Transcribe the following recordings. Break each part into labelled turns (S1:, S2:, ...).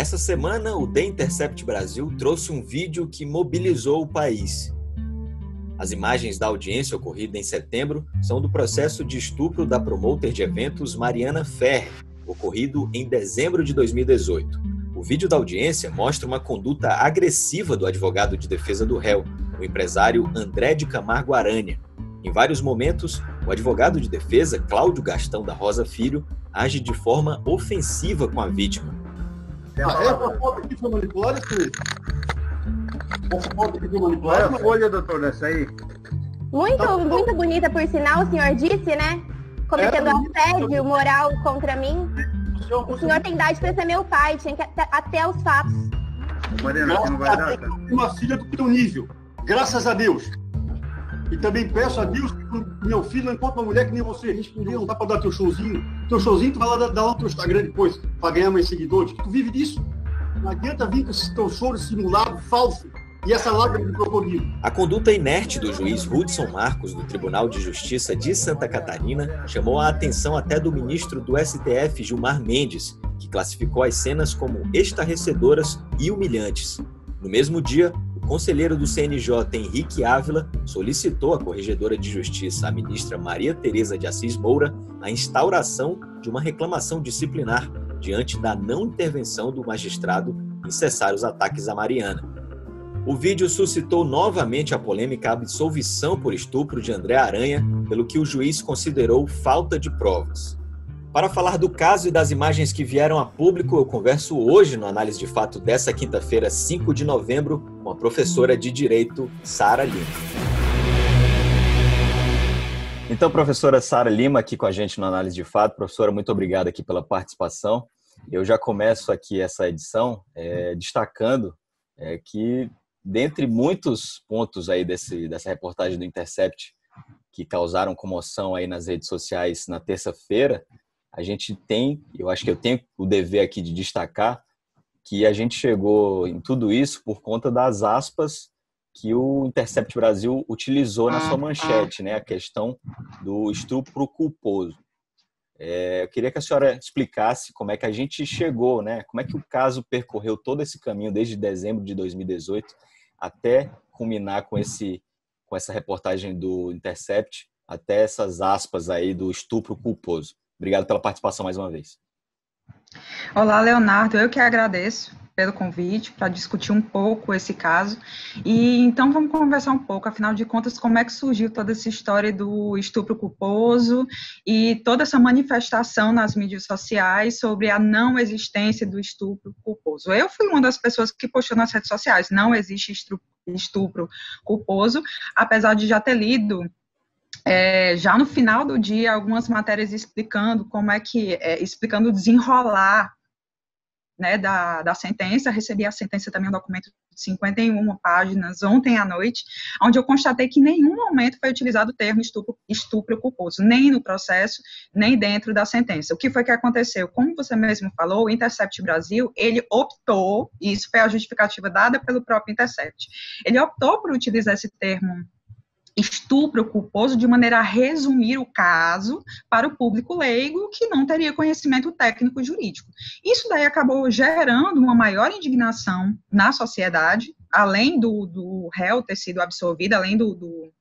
S1: Essa semana, o The Intercept Brasil trouxe um vídeo que mobilizou o país. As imagens da audiência ocorrida em setembro são do processo de estupro da promoter de eventos Mariana Ferre, ocorrido em dezembro de 2018. O vídeo da audiência mostra uma conduta agressiva do advogado de defesa do réu, o empresário André de Camargo Aranha. Em vários momentos, o advogado de defesa, Cláudio Gastão da Rosa Filho, age de forma ofensiva com a vítima,
S2: ah, essa foto aqui foi manipulada, Felipe? Essa foto aqui foi manipulada?
S3: Qual é a folha, doutor, dessa aí?
S4: Muito, tá muito bonita, por sinal, o senhor disse, né? Cometendo é, assédio moral contra mim. O senhor tem idade para ser meu pai, tinha que até, até os fatos.
S2: Mariana, você não vai dar? Tá? Uma filha do teu nível, graças a Deus. E também peço a Deus que meu filho não encontre uma mulher que nem você. Responder, não dá para dar teu showzinho. Teu showzinho, tu vai lá dar lá no teu Instagram depois, para ganhar mais seguidores. Tu vive disso. Não adianta vir com esse teu choro simulado, falso, e essa lágrima de crocodilo.
S1: A conduta inerte do juiz Hudson Marcos, do Tribunal de Justiça de Santa Catarina, chamou a atenção até do ministro do STF, Gilmar Mendes, que classificou as cenas como estarrecedoras e humilhantes. No mesmo dia, conselheiro do CNJ, Henrique Ávila, solicitou à Corregedora de Justiça, a ministra Maria Tereza de Assis Moura, a instauração de uma reclamação disciplinar diante da não intervenção do magistrado em cessar os ataques a Mariana. O vídeo suscitou novamente a polêmica absolvição por estupro de André Aranha, pelo que o juiz considerou falta de provas. Para falar do caso e das imagens que vieram a público, eu converso hoje no Análise de Fato dessa quinta-feira, 5 de novembro, com a professora de Direito, Sara Lima. Então, professora Sara Lima aqui com a gente no Análise de Fato. Professora, muito obrigado aqui pela participação. Eu já começo aqui essa edição é, destacando é, que, dentre muitos pontos aí desse, dessa reportagem do Intercept que causaram comoção aí nas redes sociais na terça-feira, a gente tem, eu acho que eu tenho o dever aqui de destacar que a gente chegou em tudo isso por conta das aspas que o Intercept Brasil utilizou na sua manchete, né? A questão do estupro culposo. É, eu queria que a senhora explicasse como é que a gente chegou, né? Como é que o caso percorreu todo esse caminho desde dezembro de 2018 até culminar com esse com essa reportagem do Intercept, até essas aspas aí do estupro culposo. Obrigado pela participação mais uma vez.
S5: Olá, Leonardo. Eu que agradeço pelo convite para discutir um pouco esse caso. E então vamos conversar um pouco, afinal de contas, como é que surgiu toda essa história do estupro culposo e toda essa manifestação nas mídias sociais sobre a não existência do estupro culposo. Eu fui uma das pessoas que postou nas redes sociais, não existe estupro culposo, apesar de já ter lido é, já no final do dia, algumas matérias explicando como é que, é, explicando desenrolar né, da, da sentença, recebi a sentença também, um documento de 51 páginas, ontem à noite, onde eu constatei que em nenhum momento foi utilizado o termo estupro, estupro culposo, nem no processo, nem dentro da sentença. O que foi que aconteceu? Como você mesmo falou, o Intercept Brasil, ele optou, e isso foi a justificativa dada pelo próprio Intercept, ele optou por utilizar esse termo estupro culposo de maneira a resumir o caso para o público leigo que não teria conhecimento técnico jurídico. Isso daí acabou gerando uma maior indignação na sociedade, além do, do réu ter sido absolvido, além do, do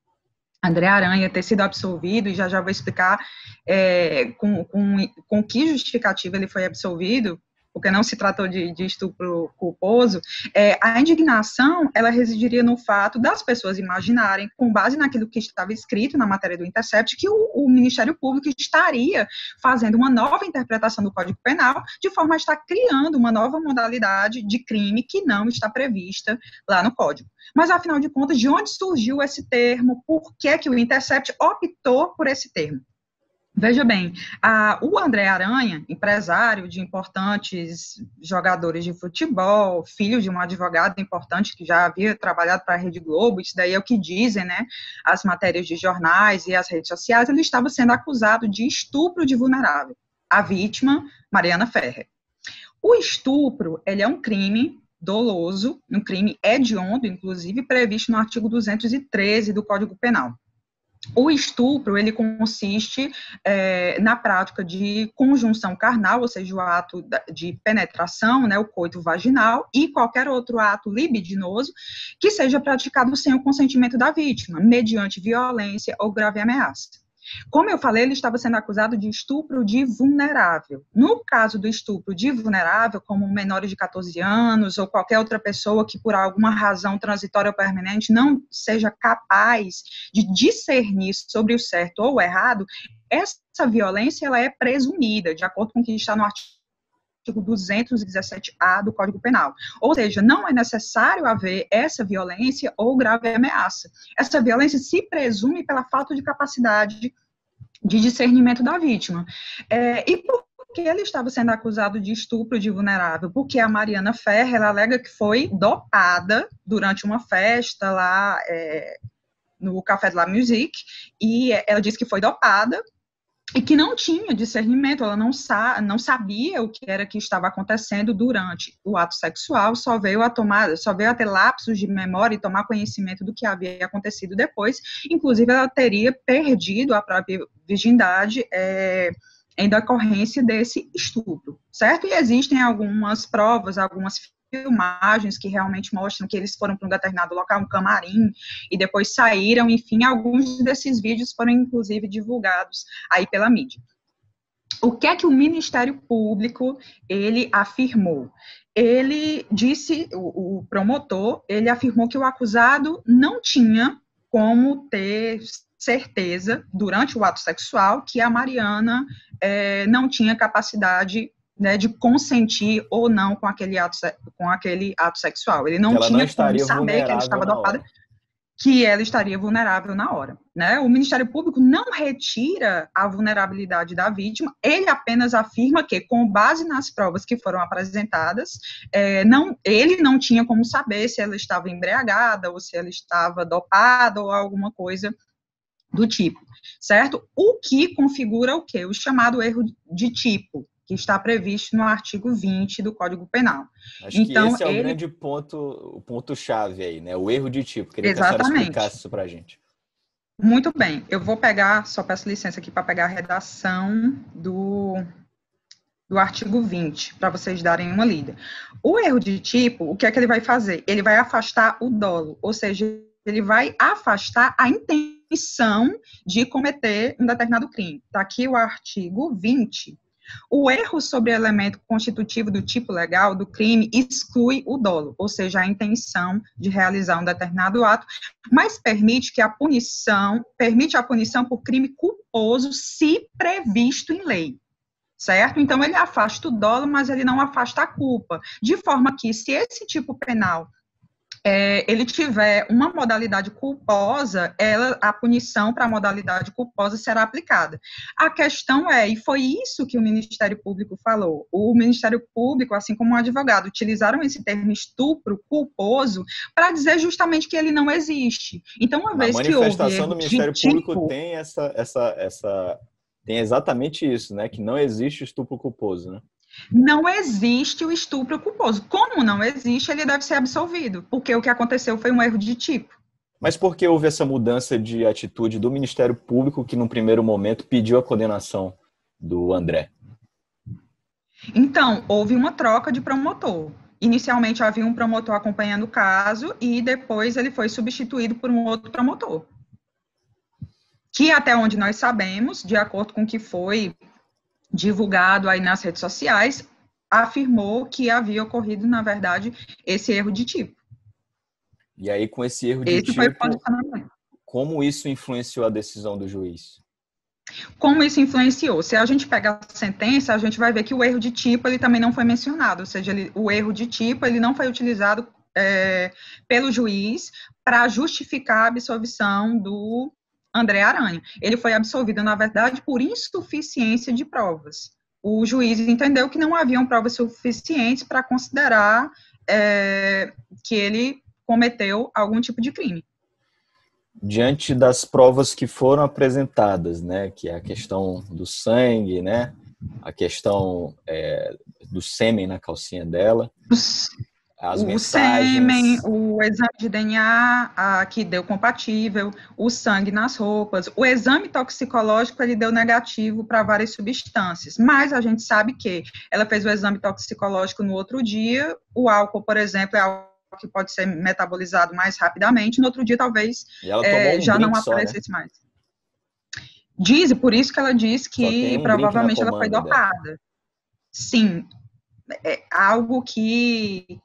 S5: André Aranha ter sido absolvido, e já já vou explicar é, com, com, com que justificativa ele foi absolvido, porque não se tratou de, de estupro culposo, é, a indignação, ela residiria no fato das pessoas imaginarem, com base naquilo que estava escrito na matéria do Intercept, que o, o Ministério Público estaria fazendo uma nova interpretação do Código Penal, de forma a estar criando uma nova modalidade de crime que não está prevista lá no Código. Mas, afinal de contas, de onde surgiu esse termo? Por que, que o Intercept optou por esse termo? Veja bem, a, o André Aranha, empresário de importantes jogadores de futebol, filho de um advogado importante que já havia trabalhado para a Rede Globo, isso daí é o que dizem, né, as matérias de jornais e as redes sociais, ele estava sendo acusado de estupro de vulnerável. A vítima, Mariana Ferrer. O estupro, ele é um crime doloso, um crime hediondo, inclusive, previsto no artigo 213 do Código Penal. O estupro, ele consiste é, na prática de conjunção carnal, ou seja, o ato de penetração, né, o coito vaginal, e qualquer outro ato libidinoso que seja praticado sem o consentimento da vítima, mediante violência ou grave ameaça. Como eu falei, ele estava sendo acusado de estupro de vulnerável. No caso do estupro de vulnerável, como menores de 14 anos ou qualquer outra pessoa que por alguma razão transitória ou permanente não seja capaz de discernir sobre o certo ou o errado, essa violência ela é presumida, de acordo com o que está no artigo artigo 217-A do Código Penal. Ou seja, não é necessário haver essa violência ou grave ameaça. Essa violência se presume pela falta de capacidade de discernimento da vítima. É, e por que ele estava sendo acusado de estupro de vulnerável? Porque a Mariana Ferrer, ela alega que foi dopada durante uma festa lá é, no Café de la Musique, e ela disse que foi dopada e que não tinha discernimento, ela não, sa não sabia o que era que estava acontecendo durante o ato sexual, só veio a tomar, só veio a ter lapsos de memória e tomar conhecimento do que havia acontecido depois. Inclusive, ela teria perdido a própria virgindade é, em decorrência desse estupro, certo? E existem algumas provas, algumas filmagens que realmente mostram que eles foram para um determinado local, um camarim, e depois saíram, enfim, alguns desses vídeos foram inclusive divulgados aí pela mídia. O que é que o Ministério Público ele afirmou? Ele disse, o, o promotor, ele afirmou que o acusado não tinha como ter certeza durante o ato sexual que a Mariana é, não tinha capacidade né, de consentir ou não com aquele ato, com aquele ato sexual. Ele não tinha não como saber que ela estava dopada, que ela estaria vulnerável na hora. Né? O Ministério Público não retira a vulnerabilidade da vítima, ele apenas afirma que, com base nas provas que foram apresentadas, é, não, ele não tinha como saber se ela estava embriagada ou se ela estava dopada ou alguma coisa do tipo, certo? O que configura o quê? O chamado erro de tipo, que está previsto no artigo 20 do Código Penal.
S1: Acho então, esse é o ele... grande ponto, o ponto-chave aí, né? O erro de tipo. Queria Exatamente. que a explicasse isso para a gente.
S5: Muito bem. Eu vou pegar, só peço licença aqui para pegar a redação do, do artigo 20, para vocês darem uma lida. O erro de tipo, o que é que ele vai fazer? Ele vai afastar o dolo, ou seja, ele vai afastar a intenção de cometer um determinado crime. Está aqui o artigo 20 o erro sobre elemento constitutivo do tipo legal do crime exclui o dolo, ou seja, a intenção de realizar um determinado ato, mas permite que a punição, permite a punição por crime culposo se previsto em lei certo? Então, ele afasta o dolo, mas ele não afasta a culpa. De forma que, se esse tipo penal é, ele tiver uma modalidade culposa, ela, a punição para a modalidade culposa será aplicada. A questão é, e foi isso que o Ministério Público falou, o Ministério Público, assim como o advogado, utilizaram esse termo estupro culposo para dizer justamente que ele não existe. Então, uma vez que houve...
S1: A manifestação do Ministério Público tipo, tem essa, essa, essa... tem exatamente isso, né? Que não existe estupro culposo, né?
S5: Não existe o estupro culposo. Como não existe, ele deve ser absolvido, porque o que aconteceu foi um erro de tipo.
S1: Mas por que houve essa mudança de atitude do Ministério Público que, no primeiro momento, pediu a condenação do André?
S5: Então, houve uma troca de promotor. Inicialmente havia um promotor acompanhando o caso e depois ele foi substituído por um outro promotor. Que, até onde nós sabemos, de acordo com o que foi divulgado aí nas redes sociais, afirmou que havia ocorrido, na verdade, esse erro de tipo.
S1: E aí, com esse erro de esse tipo, como isso influenciou a decisão do juiz?
S5: Como isso influenciou? Se a gente pegar a sentença, a gente vai ver que o erro de tipo ele também não foi mencionado, ou seja, ele, o erro de tipo ele não foi utilizado é, pelo juiz para justificar a absolvição do André Aranha. Ele foi absolvido, na verdade, por insuficiência de provas. O juiz entendeu que não haviam provas suficientes para considerar é, que ele cometeu algum tipo de crime.
S1: Diante das provas que foram apresentadas, né, que é a questão do sangue, né, a questão é, do sêmen na calcinha dela,
S5: as o mensagens. sêmen, o exame de DNA a, que deu compatível, o sangue nas roupas, o exame toxicológico ele deu negativo para várias substâncias, mas a gente sabe que ela fez o exame toxicológico no outro dia, o álcool, por exemplo, é algo que pode ser metabolizado mais rapidamente, no outro dia talvez é, um já não aparecesse né? mais. Diz, por isso que ela diz que um provavelmente ela foi dopada. Dela. Sim, é algo que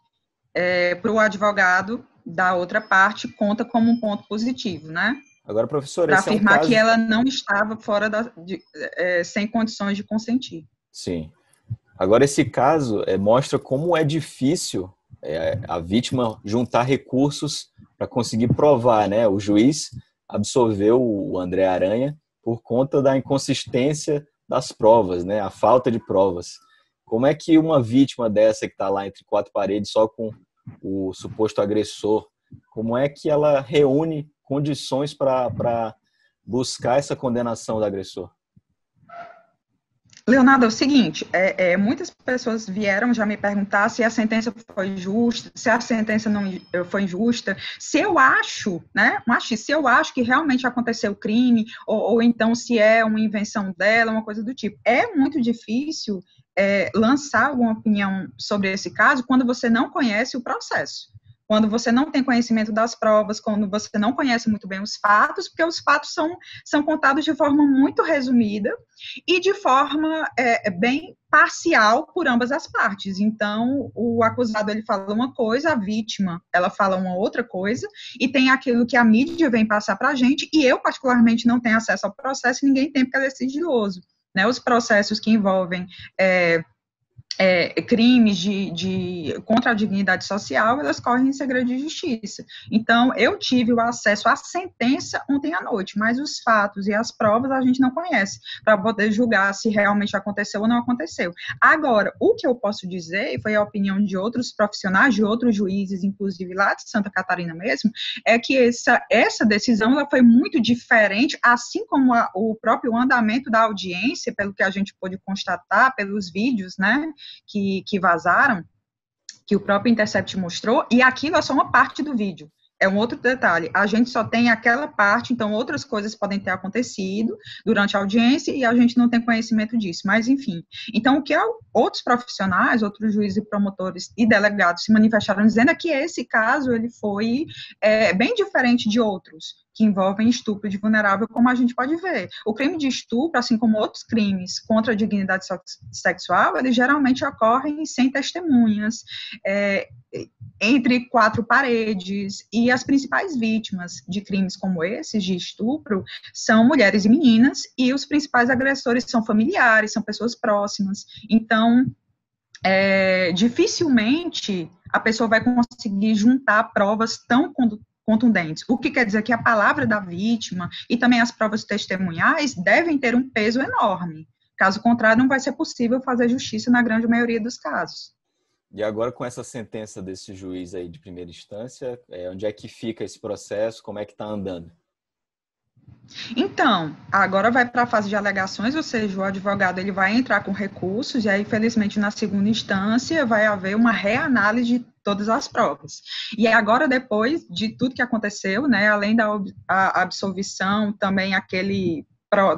S5: é, para o advogado da outra parte conta como um ponto positivo, né?
S1: Agora, professor,
S5: para afirmar é um caso... que ela não estava fora da, de, é, sem condições de consentir.
S1: Sim. Agora, esse caso é, mostra como é difícil é, a vítima juntar recursos para conseguir provar, né? O juiz absolveu o André Aranha por conta da inconsistência das provas, né? A falta de provas. Como é que uma vítima dessa que está lá entre quatro paredes só com o suposto agressor, como é que ela reúne condições para buscar essa condenação do agressor?
S5: Leonardo, é o seguinte, é, é, muitas pessoas vieram já me perguntar se a sentença foi justa, se a sentença não foi injusta, se eu acho, né, mas se eu acho que realmente aconteceu o crime, ou, ou, então se é uma invenção dela, uma coisa do tipo. É muito difícil é, lançar alguma opinião sobre esse caso quando você não conhece o processo. Quando você não tem conhecimento das provas, quando você não conhece muito bem os fatos, porque os fatos são, são contados de forma muito resumida e de forma é, bem parcial por ambas as partes. Então, o acusado ele fala uma coisa, a vítima ela fala uma outra coisa, e tem aquilo que a mídia vem passar para a gente, e eu particularmente não tenho acesso ao processo, e ninguém tem porque é sigiloso né, os processos que envolvem é, é, crimes de, de, contra a dignidade social, elas correm em segredo de justiça. Então, eu tive o acesso à sentença ontem à noite, mas os fatos e as provas a gente não conhece, para poder julgar se realmente aconteceu ou não aconteceu. Agora, o que eu posso dizer, e foi a opinião de outros profissionais, de outros juízes, inclusive lá de Santa Catarina mesmo, é que essa, essa decisão ela foi muito diferente, assim como a, o próprio andamento da audiência, pelo que a gente pôde constatar, pelos vídeos, né, que, que vazaram, que o próprio Intercept mostrou, e aquilo é só uma parte do vídeo. É um outro detalhe. A gente só tem aquela parte, então outras coisas podem ter acontecido durante a audiência e a gente não tem conhecimento disso. Mas, enfim. Então, o que outros profissionais, outros juízes e promotores e delegados se manifestaram dizendo é que esse caso ele foi é, bem diferente de outros que envolvem estupro de vulnerável, como a gente pode ver. O crime de estupro, assim como outros crimes contra a dignidade sexual, eles geralmente ocorrem sem testemunhas, é, entre quatro paredes, e as principais vítimas de crimes como esses, de estupro, são mulheres e meninas, e os principais agressores são familiares, são pessoas próximas. Então, é, dificilmente a pessoa vai conseguir juntar provas tão contundentes. O que quer dizer que a palavra da vítima e também as provas testemunhais devem ter um peso enorme. Caso contrário, não vai ser possível fazer justiça na grande maioria dos casos.
S1: E agora, com essa sentença desse juiz aí de primeira instância, é, onde é que fica esse processo? Como é que está andando?
S5: Então, agora vai para a fase de alegações, ou seja, o advogado ele vai entrar com recursos e aí, felizmente, na segunda instância vai haver uma reanálise de todas as provas. E agora, depois de tudo que aconteceu, né, além da absolvição, também aquele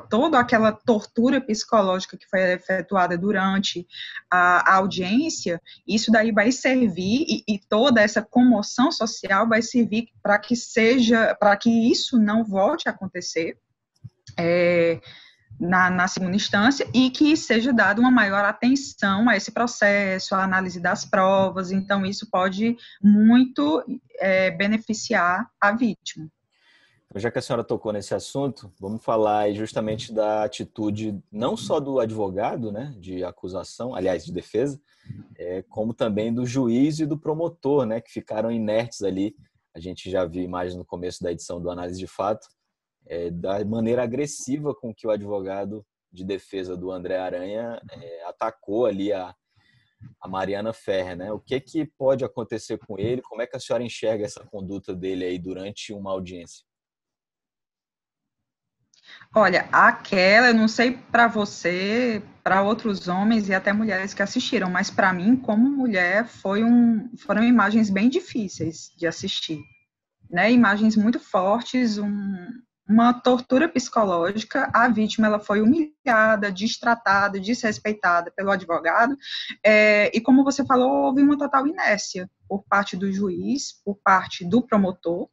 S5: toda aquela tortura psicológica que foi efetuada durante a, a audiência, isso daí vai servir e, e, toda essa comoção social vai servir para que seja, para que isso não volte a acontecer. É, na, na, segunda instância e que seja dada uma maior atenção a esse processo, a análise das provas, então isso pode muito é, beneficiar a vítima.
S1: Então, já que a senhora tocou nesse assunto, vamos falar justamente da atitude não só do advogado, né, de acusação, aliás, de defesa, é, como também do juiz e do promotor, né, que ficaram inertes ali. A gente já viu imagens no começo da edição do Análise de Fato, é, da maneira agressiva com que o advogado de defesa do André Aranha é, atacou ali a, a Mariana Ferrer, né? O que que pode acontecer com ele? Como é que a senhora enxerga essa conduta dele aí durante uma audiência?
S5: Olha, aquela, eu não sei para você, para outros homens e até mulheres que assistiram, mas para mim, como mulher, foi um, foram imagens bem difíceis de assistir, né? Imagens muito fortes, um, uma tortura psicológica. A vítima ela foi humilhada, destratada, desrespeitada pelo advogado, é, e como você falou, houve uma total inércia por parte do juiz, por parte do promotor,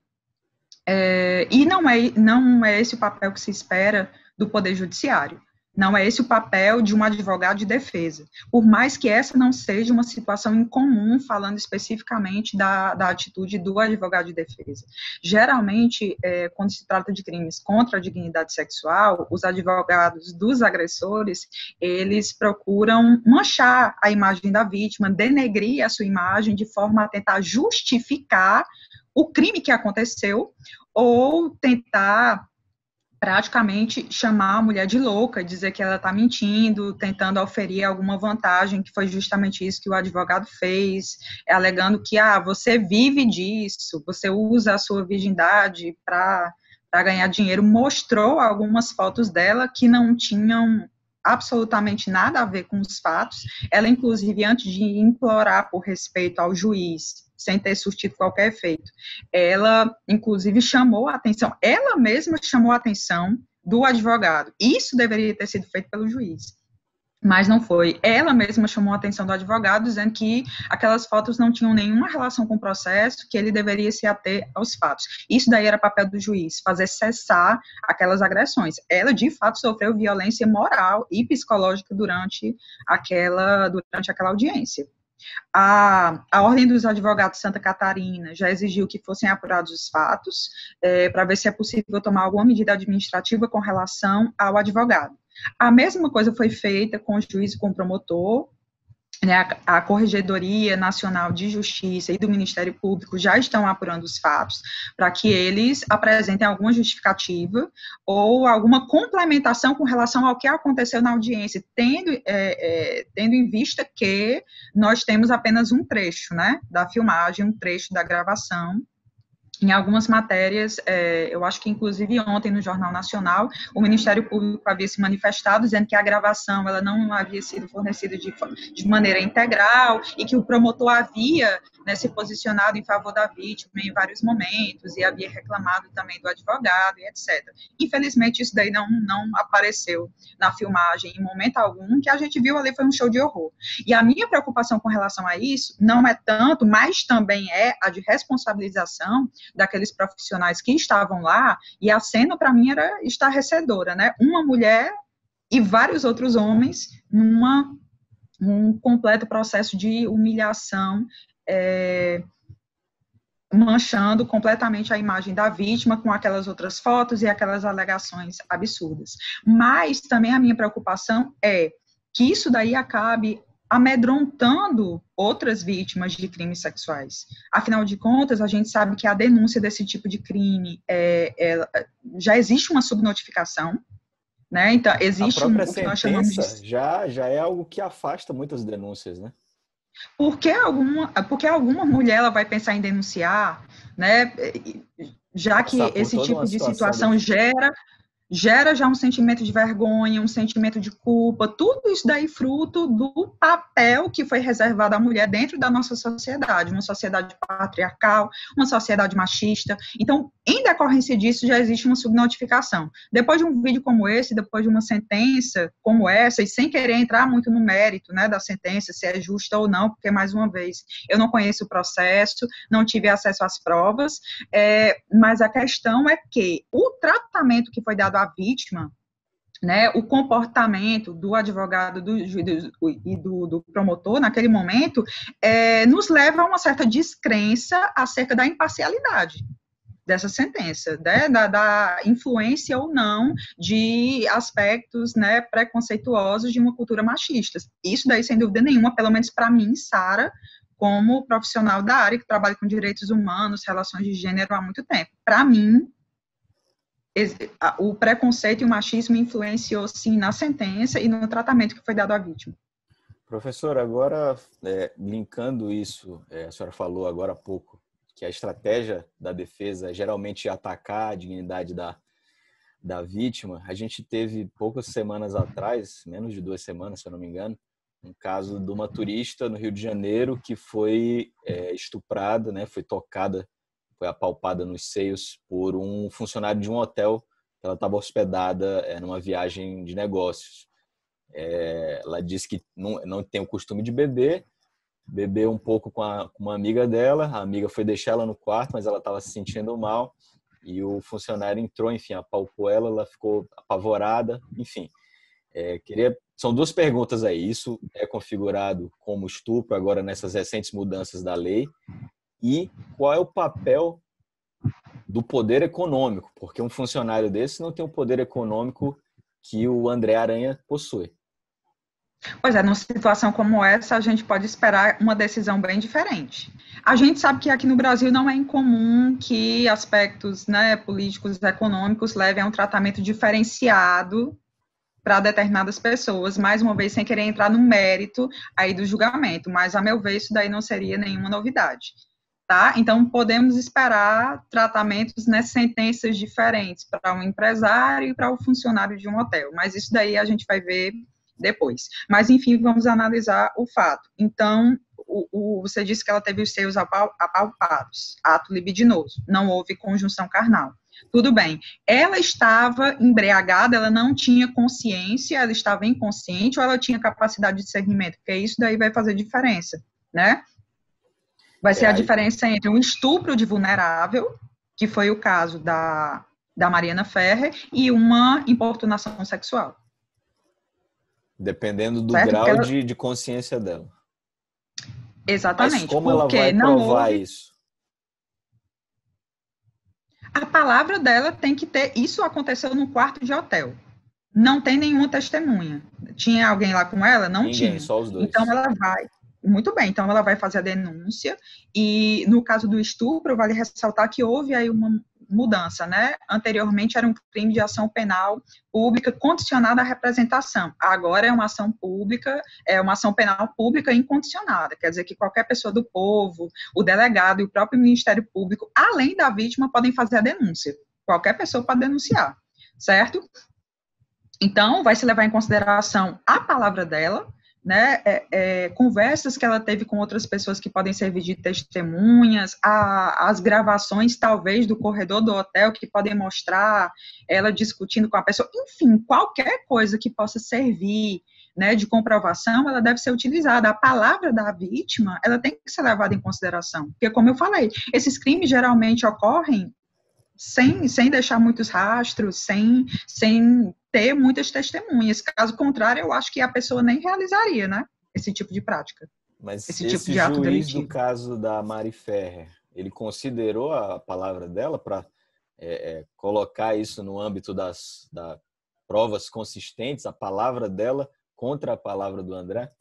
S5: é, e não é, não é esse o papel que se espera do Poder Judiciário. Não é esse o papel de um advogado de defesa. Por mais que essa não seja uma situação incomum, falando especificamente da, da atitude do advogado de defesa. Geralmente, é, quando se trata de crimes contra a dignidade sexual, os advogados dos agressores, eles procuram manchar a imagem da vítima, denegrir a sua imagem de forma a tentar justificar o crime que aconteceu ou tentar praticamente chamar a mulher de louca, dizer que ela está mentindo, tentando oferir alguma vantagem, que foi justamente isso que o advogado fez, alegando que ah, você vive disso, você usa a sua virgindade para ganhar dinheiro, mostrou algumas fotos dela que não tinham absolutamente nada a ver com os fatos. Ela, inclusive, antes de implorar por respeito ao juiz sem ter surtido qualquer efeito. Ela, inclusive, chamou a atenção, ela mesma chamou a atenção do advogado. Isso deveria ter sido feito pelo juiz. Mas não foi. Ela mesma chamou a atenção do advogado, dizendo que aquelas fotos não tinham nenhuma relação com o processo, que ele deveria se ater aos fatos. Isso daí era papel do juiz, fazer cessar aquelas agressões. Ela, de fato, sofreu violência moral e psicológica durante aquela, durante aquela audiência. A, a Ordem dos Advogados Santa Catarina já exigiu que fossem apurados os fatos, é, para ver se é possível tomar alguma medida administrativa com relação ao advogado. A mesma coisa foi feita com o juiz e com o promotor, né, a, Corregedoria Nacional de Justiça e do Ministério Público já estão apurando os fatos para que eles apresentem alguma justificativa ou alguma complementação com relação ao que aconteceu na audiência, tendo, é, é, tendo em vista que nós temos apenas um trecho né, da filmagem, um trecho da gravação, em algumas matérias, é, eu acho que inclusive ontem no Jornal Nacional, o Ministério Público havia se manifestado dizendo que a gravação ela não havia sido fornecida de, de maneira integral e que o promotor havia né, se posicionado em favor da vítima em vários momentos e havia reclamado também do advogado e etc. Infelizmente, isso daí não, não apareceu na filmagem em momento algum, que a gente viu ali foi um show de horror. E a minha preocupação com relação a isso não é tanto, mas também é a de responsabilização daqueles profissionais que estavam lá, e a cena para mim era estarrecedora, né? Uma mulher e vários outros homens numa um completo processo de humilhação é, manchando completamente a imagem da vítima com aquelas outras fotos e aquelas alegações absurdas. Mas também a minha preocupação é que isso daí acabe amedrontando outras vítimas de crimes sexuais. Afinal de contas, a gente sabe que a denúncia desse tipo de crime é, é já existe uma subnotificação, né? Então existe
S1: a própria um, o que nós chamamos de... já já é algo que afasta muitas denúncias, né?
S5: Por que alguma, porque alguma mulher ela vai pensar em denunciar, né? Já que esse tipo de situação gera gera já um sentimento de vergonha, um sentimento de culpa, tudo isso daí fruto do papel que foi reservado à mulher dentro da nossa sociedade, uma sociedade patriarcal, uma sociedade machista. Então, em decorrência disso, já existe uma subnotificação. Depois de um vídeo como esse, depois de uma sentença como essa, e sem querer entrar muito no mérito né, da sentença, se é justa ou não, porque, mais uma vez, eu não conheço o processo, não tive acesso às provas, é, mas a questão é que o tratamento que foi dado à vítima, né, o comportamento do advogado do, do, e do, do, promotor naquele momento é, nos leva a uma certa descrença acerca da imparcialidade dessa sentença, né, da, da, influência ou não de aspectos né, preconceituosos de uma cultura machista. Isso daí, sem dúvida nenhuma, pelo menos para mim, Sara, como profissional da área que trabalha com direitos humanos, relações de gênero há muito tempo. Para mim, o preconceito e o machismo influenciou sim na sentença e no tratamento que foi dado à vítima.
S1: Professor, agora é, linkando isso, é, a senhora falou agora há pouco que a estratégia da defesa é geralmente atacar a dignidade da, da vítima, a gente teve poucas semanas atrás, menos de duas semanas, se eu não me engano, um caso de uma turista no Rio de Janeiro que foi é, estuprada, né, foi tocada, foi apalpada nos seios por um funcionário de um hotel. Ela estava hospedada é, numa viagem de negócios. É, ela disse que não, não tem o costume de beber, bebeu um pouco com, a, com uma amiga dela, a amiga foi deixar ela no quarto, mas ela estava se sentindo mal e o funcionário entrou, enfim, apalpou ela, ela ficou apavorada, enfim. É, queria, são duas perguntas aí. Isso é configurado como estupro agora nessas recentes mudanças da lei? E qual é o papel do poder econômico? Porque um funcionário desse não tem o poder econômico que o André Aranha possui.
S5: Pois é, numa situação como essa, a gente pode esperar uma decisão bem diferente. A gente sabe que aqui no Brasil não é incomum que aspectos né, políticos e econômicos levem a um tratamento diferenciado para determinadas pessoas, mais uma vez sem querer entrar no mérito aí do julgamento, mas a meu ver isso daí não seria nenhuma novidade. Tá? Então podemos esperar tratamentos né, sentenças diferentes para um empresário e para o um funcionário de um hotel, mas isso daí a gente vai ver depois. Mas, enfim, vamos analisar o fato. Então, o, o, você disse que ela teve os seios apalpados, ato libidinoso, não houve conjunção carnal. Tudo bem. Ela estava embriagada, ela não tinha consciência, ela estava inconsciente ou ela tinha capacidade de discernimento? Porque isso daí vai fazer diferença, né? Vai ser é, a diferença entre um estupro de vulnerável, que foi o caso da, da Mariana Ferrer, e uma importunação sexual.
S1: Dependendo do certo? grau ela... de, de consciência dela.
S5: Exatamente.
S1: Mas como ela vai provar houve... isso?
S5: A palavra dela tem que ter. Isso aconteceu no quarto de hotel. Não tem nenhuma testemunha. Tinha alguém lá com ela? Não
S1: Ninguém,
S5: tinha.
S1: Só os dois.
S5: Então ela vai. Muito bem, então ela vai fazer a denúncia. E no caso do estupro, vale ressaltar que houve aí uma, mudança, né? Anteriormente era um crime de ação penal pública condicionada à representação. Agora é uma ação pública, é uma ação penal pública incondicionada. Quer dizer que qualquer pessoa do povo, o delegado e o próprio Ministério Público, além da vítima, podem fazer a denúncia. Qualquer pessoa pode denunciar, certo? Então, vai se levar em consideração a palavra dela, né, é, é, conversas que ela teve com outras pessoas que podem servir de testemunhas, a, as gravações, talvez, do corredor do hotel, que podem mostrar ela discutindo com a pessoa, enfim, qualquer coisa que possa servir né, de comprovação, ela deve ser utilizada. A palavra da vítima, ela tem que ser levada em consideração, porque, como eu falei, esses crimes geralmente ocorrem sem, sem deixar muitos rastros, sem, sem ter muitas testemunhas. Caso contrário, eu acho que a pessoa nem realizaria, né? Esse tipo de prática.
S1: Mas esse, esse tipo de ato juiz delitivo. do caso da Mari Ferrer, ele considerou a palavra dela para é, é, colocar isso no âmbito das da provas consistentes, a palavra dela contra a palavra do André?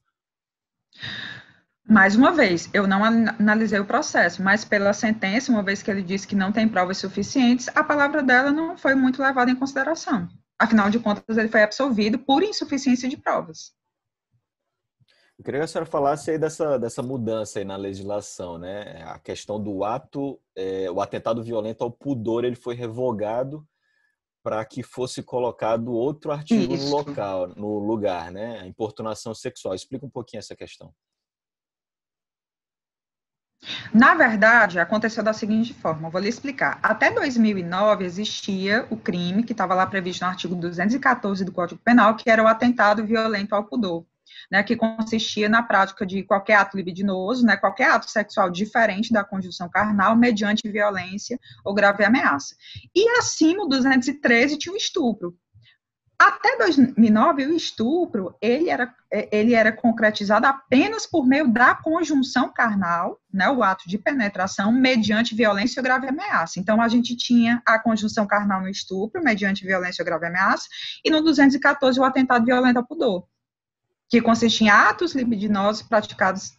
S5: Mais uma vez, eu não analisei o processo, mas pela sentença, uma vez que ele disse que não tem provas suficientes, a palavra dela não foi muito levada em consideração. Afinal de contas, ele foi absolvido por insuficiência de provas.
S1: Eu queria que a senhora falasse aí dessa, dessa mudança aí na legislação, né? A questão do ato, é, o atentado violento ao pudor, ele foi revogado para que fosse colocado outro artigo Isso. no local, no lugar, né? A importunação sexual. Explica um pouquinho essa questão.
S5: Na verdade, aconteceu da seguinte forma, vou lhe explicar. Até 2009 existia o crime que estava lá previsto no artigo 214 do Código Penal, que era o atentado violento ao pudor, né, que consistia na prática de qualquer ato libidinoso, né, qualquer ato sexual diferente da conjunção carnal, mediante violência ou grave ameaça. E acima, o 213 tinha o estupro, até 2009, o estupro, ele era, ele era concretizado apenas por meio da conjunção carnal, né, o ato de penetração, mediante violência ou grave ameaça. Então, a gente tinha a conjunção carnal no estupro, mediante violência ou grave ameaça, e no 214, o atentado violento ao pudor, que consistia em atos libidinosos praticados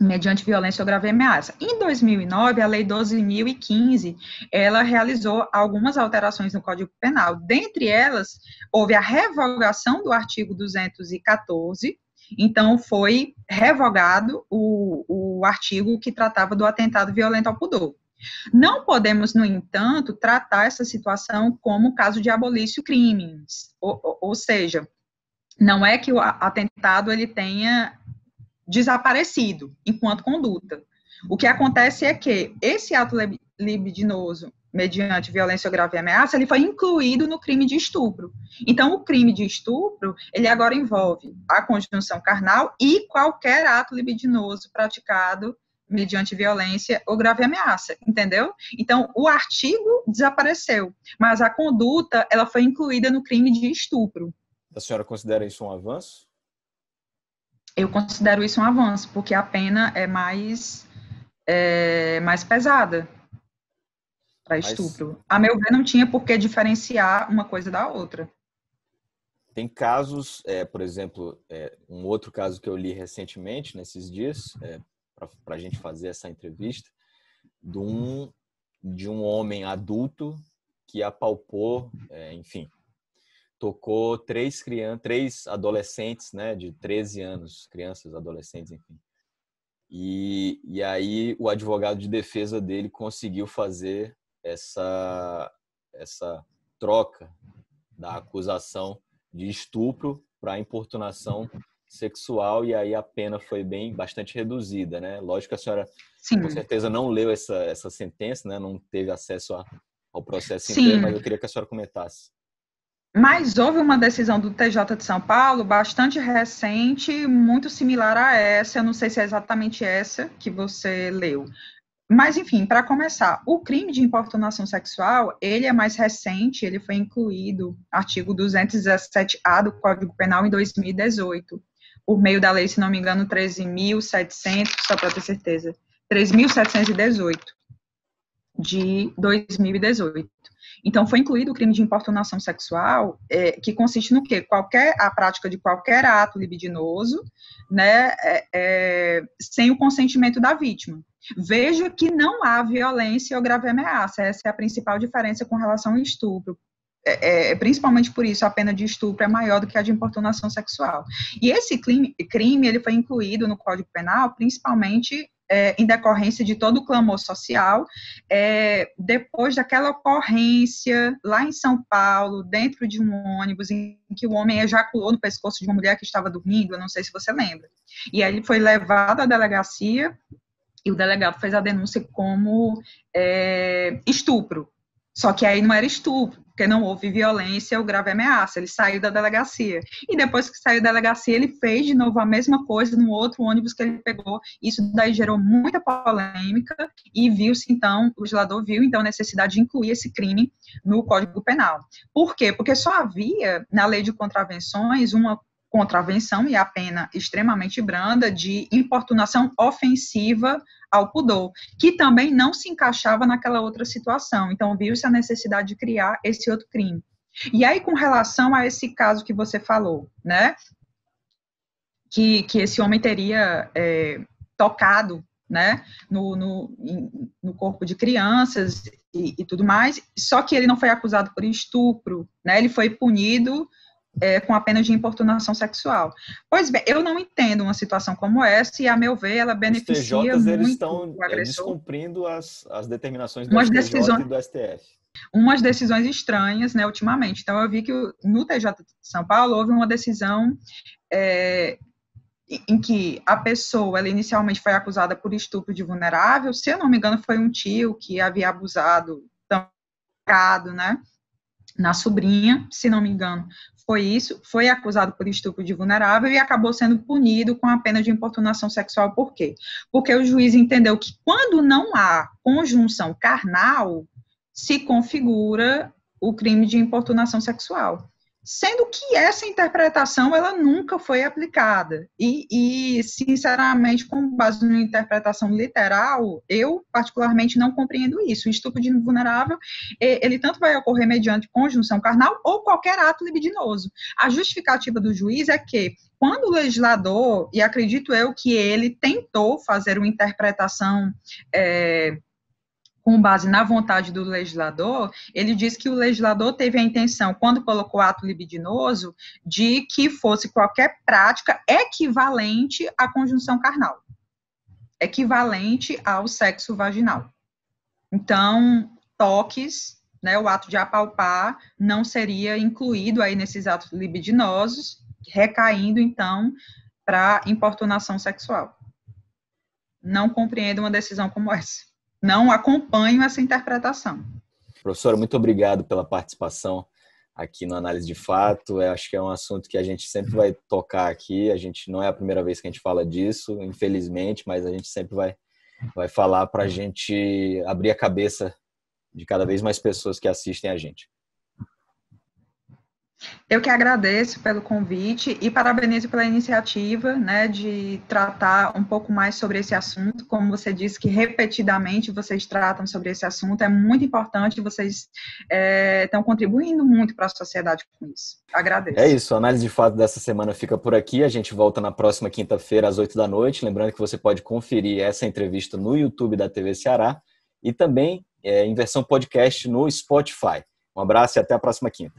S5: mediante violência ou grave ameaça. Em 2009, a Lei 12.015, ela realizou algumas alterações no Código Penal. Dentre elas, houve a revogação do artigo 214, então foi revogado o, o artigo que tratava do atentado violento ao pudor. Não podemos, no entanto, tratar essa situação como caso de abolício crimes, ou, ou, ou seja, não é que o atentado ele tenha desaparecido enquanto conduta. O que acontece é que esse ato libidinoso mediante violência ou grave ameaça, ele foi incluído no crime de estupro. Então, o crime de estupro, ele agora envolve a conjunção carnal e qualquer ato libidinoso praticado mediante violência ou grave ameaça, entendeu? Então, o artigo desapareceu, mas a conduta, ela foi incluída no crime de estupro.
S1: A senhora considera isso um avanço?
S5: Eu considero isso um avanço, porque a pena é mais, é, mais pesada para estupro. A meu ver, não tinha por que diferenciar uma coisa da outra.
S1: Tem casos, é, por exemplo, é, um outro caso que eu li recentemente, nesses dias, é, para a gente fazer essa entrevista, de um, de um homem adulto que apalpou, é, enfim, tocou três crianças, três adolescentes, né, de 13 anos, crianças, adolescentes, enfim. E, e aí o advogado de defesa dele conseguiu fazer essa, essa troca da acusação de estupro para importunação sexual e aí a pena foi bem bastante reduzida, né? Lógico que a senhora Sim. com certeza não leu essa, essa sentença, né? Não teve acesso a, ao processo Sim. inteiro, mas eu queria que a senhora comentasse.
S5: Mas houve uma decisão do TJ de São Paulo bastante recente, muito similar a essa, eu não sei se é exatamente essa que você leu, mas, enfim, para começar, o crime de importunação sexual, ele é mais recente, ele foi incluído, artigo 217-A do Código Penal em 2018, por meio da lei, se não me engano, 13.700, só para ter certeza, 3.718, de 2018. Então, foi incluído o crime de importunação sexual, é, que consiste no quê? Qualquer, a prática de qualquer ato libidinoso, né, é, é, sem o consentimento da vítima. Veja que não há violência ou grave ameaça, essa é a principal diferença com relação ao estupro. É, é, principalmente por isso a pena de estupro é maior do que a de importunação sexual. E esse crime, crime ele foi incluído no Código Penal, principalmente é, em decorrência de todo o clamor social, é, depois daquela ocorrência lá em São Paulo, dentro de um ônibus, em que o homem ejaculou no pescoço de uma mulher que estava dormindo, eu não sei se você lembra. E aí ele foi levado à delegacia e o delegado fez a denúncia como é, estupro. Só que aí não era estupro, porque não houve violência ou grave ameaça. Ele saiu da delegacia. E depois que saiu da delegacia, ele fez de novo a mesma coisa no outro ônibus que ele pegou. Isso daí gerou muita polêmica e viu-se, então, o legislador viu, então, a necessidade de incluir esse crime no Código Penal. Por quê? Porque só havia, na lei de contravenções, uma contravenção e a pena extremamente branda de importunação ofensiva ao pudor, que também não se encaixava naquela outra situação. Então, viu-se a necessidade de criar esse outro crime. E aí, com relação a esse caso que você falou, né, que, que esse homem teria é, tocado, né, no, no, no corpo de crianças e, e tudo mais, só que ele não foi acusado por estupro, né, ele foi punido é, com a pena de importunação sexual. Pois bem, eu não entendo uma situação como essa e, a meu ver, ela beneficia Os TJs, muito eles estão
S1: agressor. descumprindo as, as determinações do Umas STJ decisões, e do STF.
S5: Umas decisões estranhas, né, ultimamente. Então, eu vi que no TJ de São Paulo houve uma decisão é, em que a pessoa, ela inicialmente foi acusada por estupro de vulnerável, se eu não me engano, foi um tio que havia abusado, tancado, né, na sobrinha, se não me engano, foi isso, foi acusado por estupro de vulnerável e acabou sendo punido com a pena de importunação sexual. Por quê? Porque o juiz entendeu que quando não há conjunção carnal, se configura o crime de importunação sexual sendo que essa interpretação ela nunca foi aplicada. E, e, sinceramente com base numa interpretação literal eu particularmente não compreendo isso. O estupro de vulnerável ele tanto vai ocorrer mediante conjunção carnal ou qualquer ato libidinoso. A justificativa do juiz é que quando o legislador e acredito eu que ele tentou fazer uma interpretação é, com base na vontade do legislador, ele diz que o legislador teve a intenção, quando colocou ato libidinoso, de que fosse qualquer prática equivalente à conjunção carnal, equivalente ao sexo vaginal. Então, toques, né, o ato de apalpar não seria incluído aí nesses atos libidinosos, recaindo então para importunação sexual. Não compreendo uma decisão como essa. Não acompanho essa interpretação.
S1: Professora, muito obrigado pela participação aqui no Análise de Fato. Eu acho que é um assunto que a gente sempre vai tocar aqui. A gente não é a primeira vez que a gente fala disso, infelizmente, mas a gente sempre vai, vai falar para a gente abrir a cabeça de cada vez mais pessoas que assistem a gente.
S5: Eu que agradeço pelo convite e parabenizo pela iniciativa, né, de tratar um pouco mais sobre esse assunto. Como você disse que repetidamente vocês tratam sobre esse assunto, é muito importante, vocês é, estão contribuindo muito para a sociedade com isso. Agradeço.
S1: É isso, a análise de fato dessa semana fica por aqui. A gente volta na próxima quinta-feira, às oito da noite. Lembrando que você pode conferir essa entrevista no YouTube da TV Ceará e também é, em versão podcast no Spotify. Um abraço e até a próxima quinta.